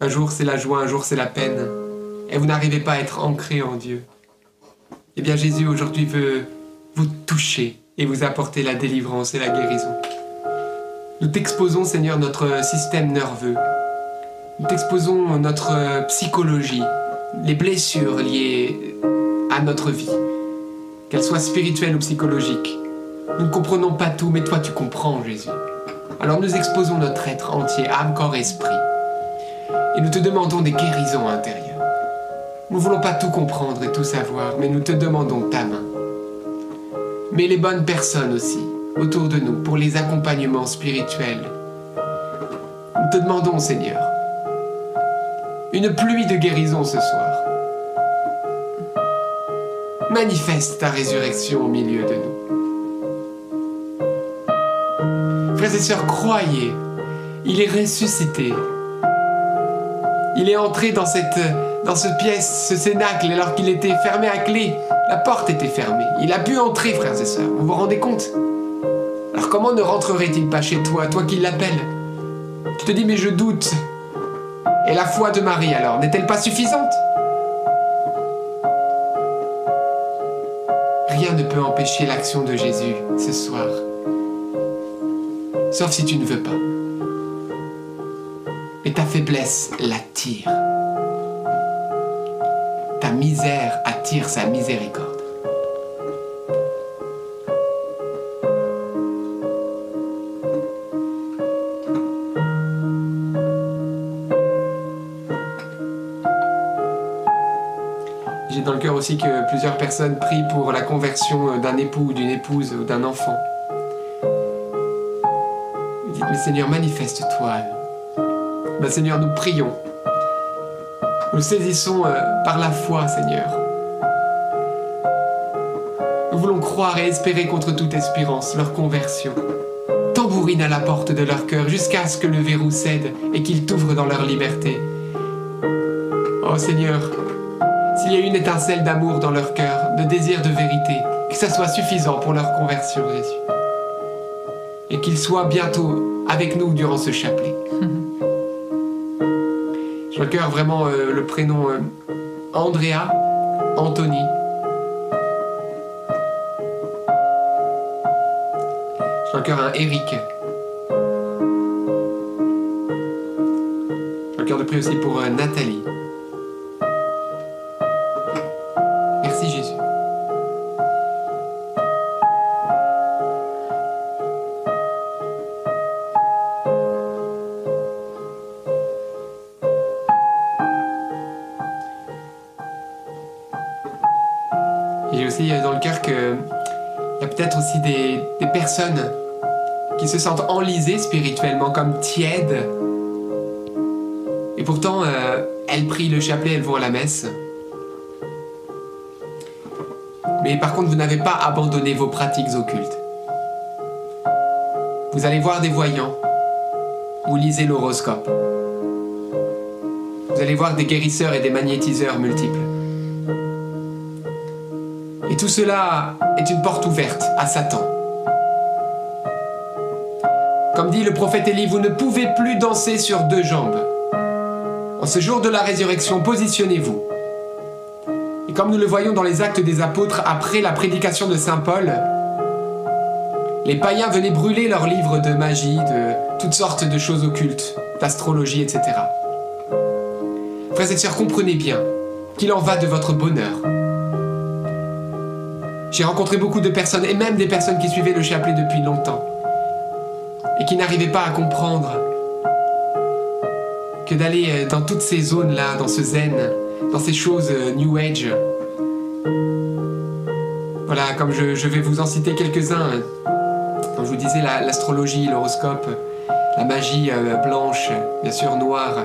Un jour c'est la joie, un jour c'est la peine. Et vous n'arrivez pas à être ancré en Dieu. Eh bien Jésus aujourd'hui veut vous toucher et vous apporter la délivrance et la guérison. Nous t'exposons Seigneur notre système nerveux. Nous t'exposons notre psychologie, les blessures liées à notre vie qu'elle soit spirituelle ou psychologique. Nous ne comprenons pas tout, mais toi tu comprends, Jésus. Alors nous exposons notre être entier, âme, corps, esprit. Et nous te demandons des guérisons intérieures. Nous ne voulons pas tout comprendre et tout savoir, mais nous te demandons ta main. Mais les bonnes personnes aussi, autour de nous, pour les accompagnements spirituels. Nous te demandons, Seigneur, une pluie de guérison ce soir. Manifeste ta résurrection au milieu de nous. Frères et sœurs, croyez, il est ressuscité. Il est entré dans cette, dans cette pièce, ce cénacle, alors qu'il était fermé à clé. La porte était fermée. Il a pu entrer, frères et sœurs. Vous vous rendez compte? Alors comment ne rentrerait-il pas chez toi, toi qui l'appelles? Tu te dis, mais je doute. Et la foi de Marie, alors, n'est-elle pas suffisante? Rien ne peut empêcher l'action de Jésus ce soir. Sauf si tu ne veux pas. Mais ta faiblesse l'attire misère attire sa miséricorde. J'ai dans le cœur aussi que plusieurs personnes prient pour la conversion euh, d'un époux ou d'une épouse ou d'un enfant. Dites, mais Seigneur, manifeste-toi. Ben, Seigneur, nous prions nous saisissons euh, par la foi, Seigneur. Nous voulons croire et espérer contre toute espérance leur conversion. Tambourine à la porte de leur cœur jusqu'à ce que le verrou cède et qu'ils t'ouvrent dans leur liberté. Oh Seigneur, s'il y a une étincelle d'amour dans leur cœur, de désir de vérité, que ça soit suffisant pour leur conversion, Jésus. Et qu'ils soient bientôt avec nous durant ce chapelet. Cœur vraiment euh, le prénom euh, Andrea, Anthony. J'ai cœur un Eric. J'ai le cœur de prier aussi pour euh, Nathalie. Peut-être aussi des, personnes qui se sentent enlisées spirituellement, comme tièdes. Et pourtant, euh, elles prient le chapelet, elles vont à la messe. Mais par contre, vous n'avez pas abandonné vos pratiques occultes. Vous allez voir des voyants. Vous lisez l'horoscope. Vous allez voir des guérisseurs et des magnétiseurs multiples. Tout cela est une porte ouverte à Satan. Comme dit le prophète Élie, vous ne pouvez plus danser sur deux jambes. En ce jour de la résurrection, positionnez-vous. Et comme nous le voyons dans les actes des apôtres après la prédication de Saint Paul, les païens venaient brûler leurs livres de magie, de toutes sortes de choses occultes, d'astrologie, etc. Frères et sœurs, comprenez bien qu'il en va de votre bonheur. J'ai rencontré beaucoup de personnes, et même des personnes qui suivaient le chapelet depuis longtemps, et qui n'arrivaient pas à comprendre que d'aller euh, dans toutes ces zones-là, dans ce zen, dans ces choses euh, New Age. Voilà, comme je, vais vous en citer quelques-uns. Comme je vous disais, la- l'astrologie, l'horoscope, la magie euh, blanche, bien sûr noire,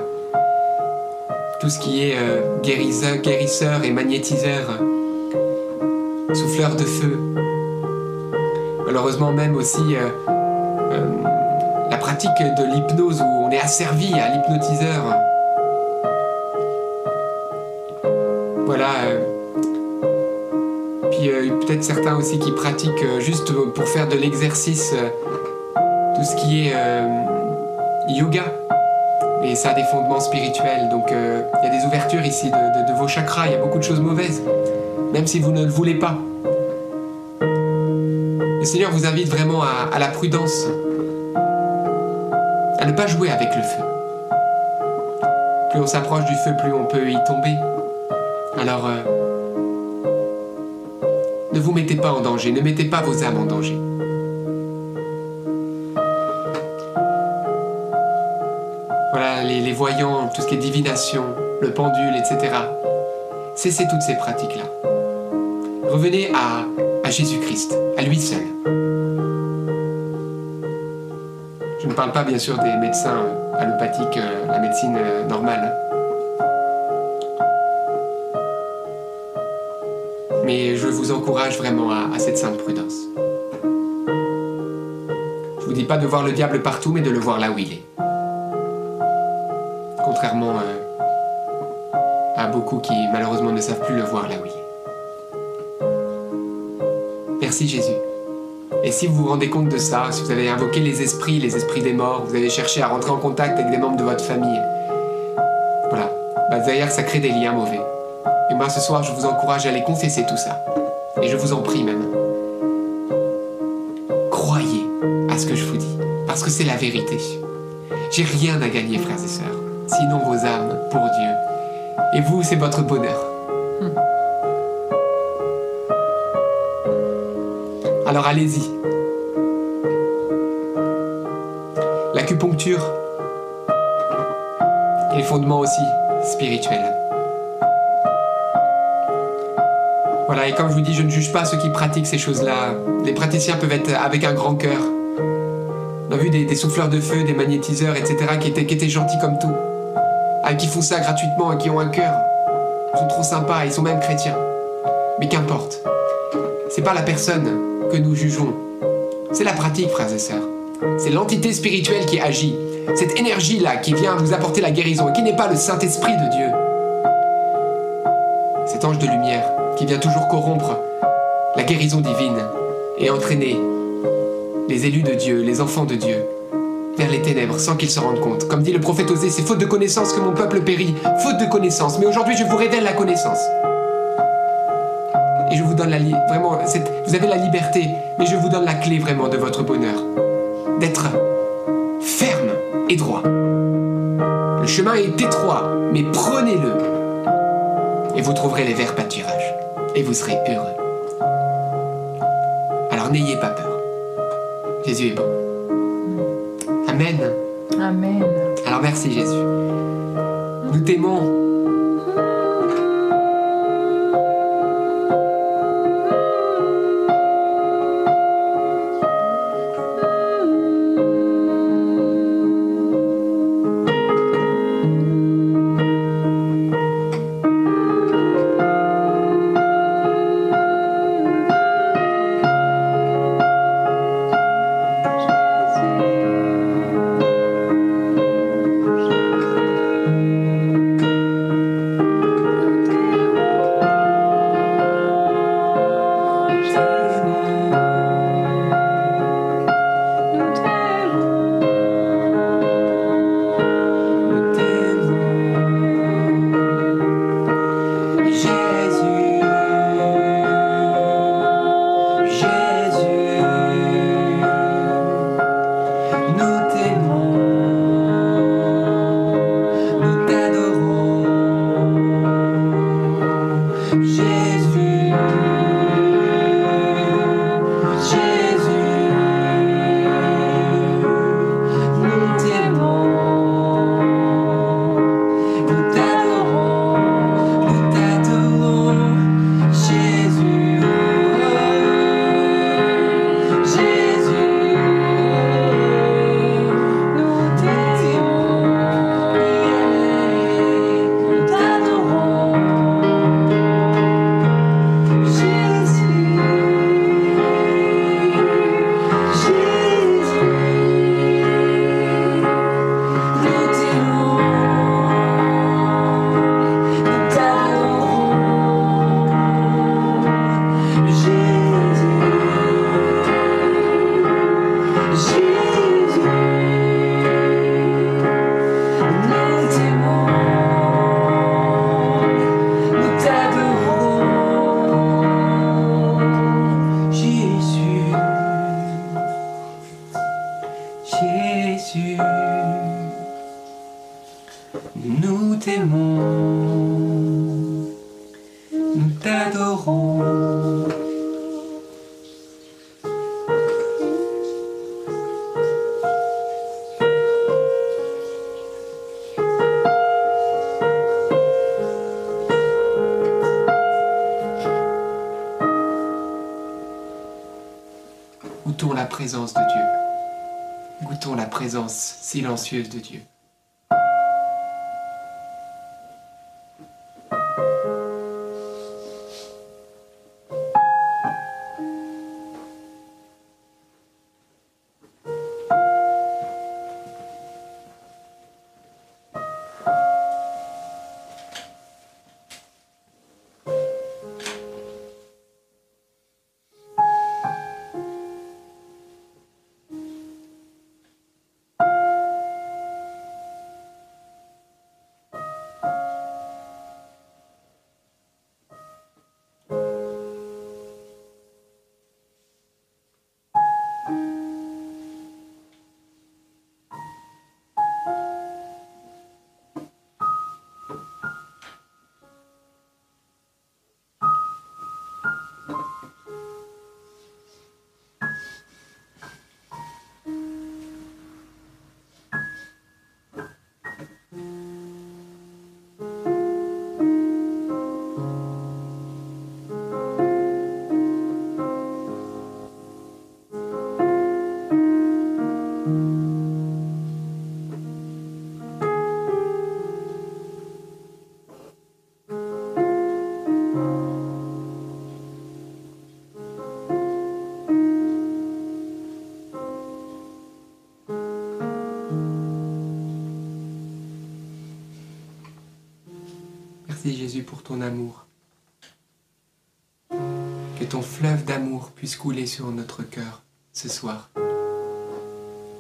tout ce qui est guérisseur, guérisseur et magnétiseur, souffleur de feu. Malheureusement même aussi euh, euh, la pratique de l'hypnose où on est asservi à l'hypnotiseur. Voilà. euh, Puis peut-être certains aussi qui pratiquent juste pour faire de l'exercice tout ce qui est yoga. Et ça a des fondements spirituels. Donc il y a des ouvertures ici de vos chakras. Il y a beaucoup de choses mauvaises. Même si vous ne le voulez pas. Le Seigneur vous invite vraiment à, la prudence. À ne pas jouer avec le feu. Plus on s'approche du feu, plus on peut y tomber. Alors, euh, ne vous mettez pas en danger, ne mettez pas vos âmes en danger. Voilà, les, voyants, tout ce qui est divination, le pendule, etc. Cessez toutes ces pratiques-là. Revenez à Jésus-Christ, à lui seul. Ne parle pas bien sûr des médecins allopathiques, euh, la médecine euh, normale. Mais je vous encourage vraiment à, à cette sainte prudence. Je vous dis pas de voir le diable partout, mais de le voir là où il est. Contrairement euh, à beaucoup qui malheureusement ne savent plus le voir là où il est. Merci Jésus. Et si vous vous rendez compte de ça, si vous avez invoqué les esprits, les esprits des morts, vous avez cherché à rentrer en contact avec des membres de votre famille, voilà, bah, derrière ça crée des liens mauvais. Et moi ce soir, je vous encourage à aller confesser tout ça. Et je vous en prie même. Croyez à ce que je vous dis, parce que c'est la vérité. J'ai rien à gagner, frères et sœurs, sinon vos âmes pour Dieu. Et vous, c'est votre bonheur. Alors allez-y. L'acupuncture et les fondements aussi spirituels. Voilà, et comme je vous dis, je ne juge pas ceux qui pratiquent ces choses-là. Les praticiens peuvent être avec un grand cœur. On a vu des, souffleurs de feu, des magnétiseurs, etc., qui étaient, gentils comme tout. Qui font ça gratuitement et qui ont un cœur. Ils sont trop sympas, ils sont même chrétiens. Mais qu'importe. C'est pas la personne que nous jugeons. C'est la pratique, frères et sœurs. C'est l'entité spirituelle qui agit. Cette énergie-là qui vient vous apporter la guérison et qui n'est pas le Saint-Esprit de Dieu. Cet ange de lumière qui vient toujours corrompre la guérison divine et entraîner les élus de Dieu, les enfants de Dieu, vers les ténèbres sans qu'ils se rendent compte. Comme dit le prophète Osée, c'est faute de connaissance que mon peuple périt, faute de connaissance. Mais aujourd'hui, je vous révèle la connaissance. Et je vous donne la vraiment, vous avez la liberté, mais je vous donne la clé vraiment de votre bonheur, d'être ferme et droit. Le chemin est étroit, mais prenez-le, et vous trouverez les verts pâturages, et vous serez heureux. Alors n'ayez pas peur. Jésus est bon. Goûtons la présence silencieuse de Dieu. Pour ton amour. Que ton fleuve d'amour puisse couler sur notre cœur ce soir.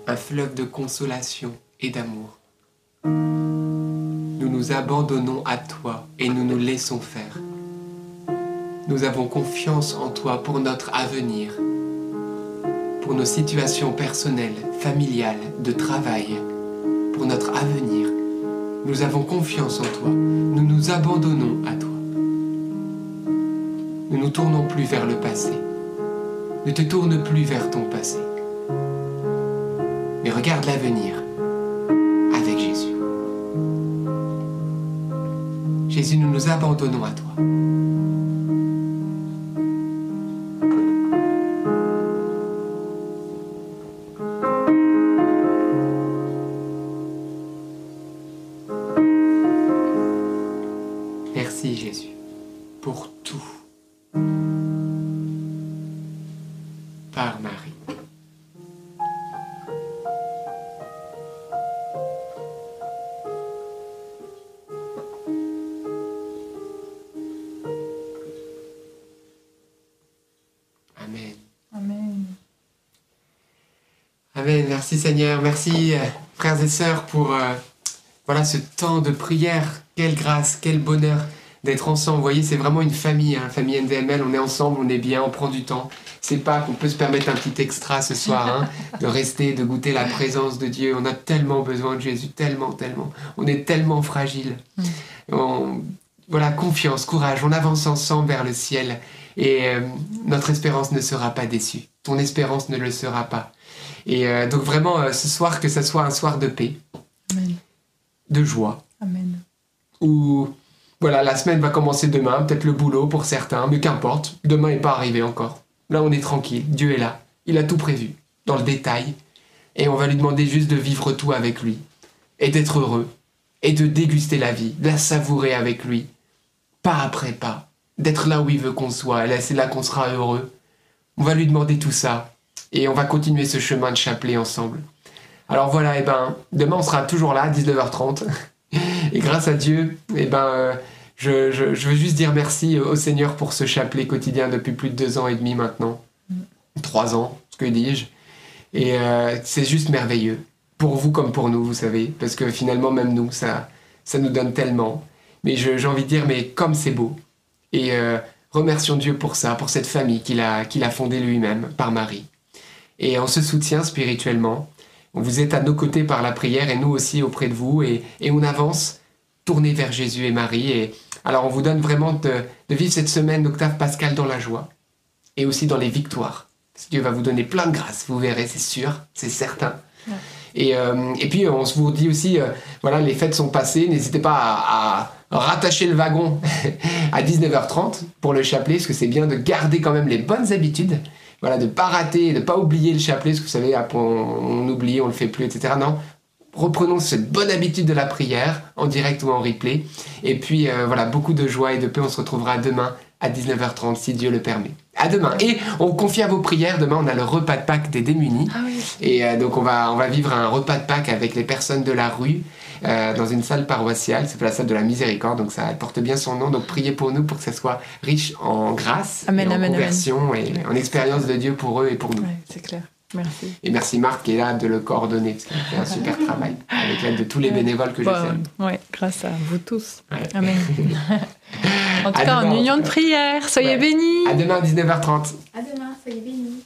Un fleuve de consolation et d'amour. Nous nous abandonnons à toi et nous nous laissons faire. Nous avons confiance en toi pour notre avenir, pour nos situations personnelles, familiales, de travail, pour notre avenir. Nous avons confiance en toi. Nous nous abandonnons à toi. Nous ne nous tournons plus vers le passé. Ne te tourne plus vers ton passé. Mais regarde l'avenir avec Jésus. Jésus, nous nous abandonnons à toi. Seigneur. Merci euh, frères et sœurs pour euh, voilà ce temps de prière. Quelle grâce, quel bonheur d'être ensemble. Vous voyez, c'est vraiment une famille, hein, famille NDML. On est ensemble, on est bien, on prend du temps. C'est pas qu'on peut se permettre un petit extra ce soir, hein, *laughs* de rester, de goûter la présence de Dieu. On a tellement besoin de Jésus, tellement, tellement. On est tellement fragile. On- voilà, confiance, courage. On avance ensemble vers le ciel et euh, notre espérance ne sera pas déçue. Ton espérance ne le sera pas. Et euh, donc vraiment, euh, ce soir, que ce soit un soir de paix, Amen. de joie, Amen. où voilà, la semaine va commencer demain, peut-être le boulot pour certains, mais qu'importe, demain n'est pas arrivé encore. Là, on est tranquille, Dieu est là, il a tout prévu, dans le détail, et on va lui demander juste de vivre tout avec lui, et d'être heureux, et de déguster la vie, de la savourer avec lui, pas après pas, d'être là où il veut qu'on soit, et là, c'est là qu'on sera heureux. On va lui demander tout ça, et on va continuer ce chemin de chapelet ensemble. Alors voilà, et ben, demain on sera toujours là, à 19h30. Et grâce à Dieu, eh ben, euh, je, je- je veux juste dire merci au Seigneur pour ce chapelet quotidien depuis plus de deux ans et demi maintenant. Trois ans, ce que dis-je. Et euh, c'est juste merveilleux. Pour vous comme pour nous, vous savez. Parce que finalement, même nous, ça, ça nous donne tellement. Mais j'ai envie de dire, mais comme c'est beau. Et euh, remercions Dieu pour ça, pour cette famille qu'il a, qu'il a fondée lui-même, par Marie. Et on se soutient spirituellement. Vous êtes à nos côtés par la prière et nous aussi auprès de vous. Et, et on avance, tourné vers Jésus et Marie. Et alors on vous donne vraiment de, de vivre cette semaine d'Octave Pascal dans la joie et aussi dans les victoires. Parce que Dieu va vous donner plein de grâces, vous verrez, c'est sûr, c'est certain. Ouais. Et, euh, et puis on se vous dit aussi, euh, voilà, les fêtes sont passées, n'hésitez pas à, à rattacher le wagon *laughs* à 19h30 pour le chapelet, parce que c'est bien de garder quand même les bonnes habitudes. Voilà, de pas rater, de pas oublier le chapelet, parce que vous savez, on, on oublie, on le fait plus, etc. Non, reprenons cette bonne habitude de la prière, en direct ou en replay. Et puis euh, voilà, beaucoup de joie et de paix. On se retrouvera demain à 19h30 si Dieu le permet. À demain. Et on confie à vos prières. Demain, on a le repas de Pâques des démunis. Ah oui. Et euh, donc on va, on va vivre un repas de Pâques avec les personnes de la rue euh, dans une salle paroissiale. C'est la salle de la miséricorde, donc ça porte bien son nom. Donc priez pour nous pour que ça soit riche en grâce, Amen, et en amen, amen. conversion et en expérience de Dieu pour eux et pour nous. Ouais, c'est clair. Merci. Et merci Marc qui est là de le coordonner parce qu'il fait un super travail avec l'aide de tous les bénévoles que je Bon, salue. ouais, grâce à vous tous. Ouais. Amen. *laughs* en tout À cas, en union de prière, soyez Ouais. bénis. À demain à 19h30. À demain, soyez bénis.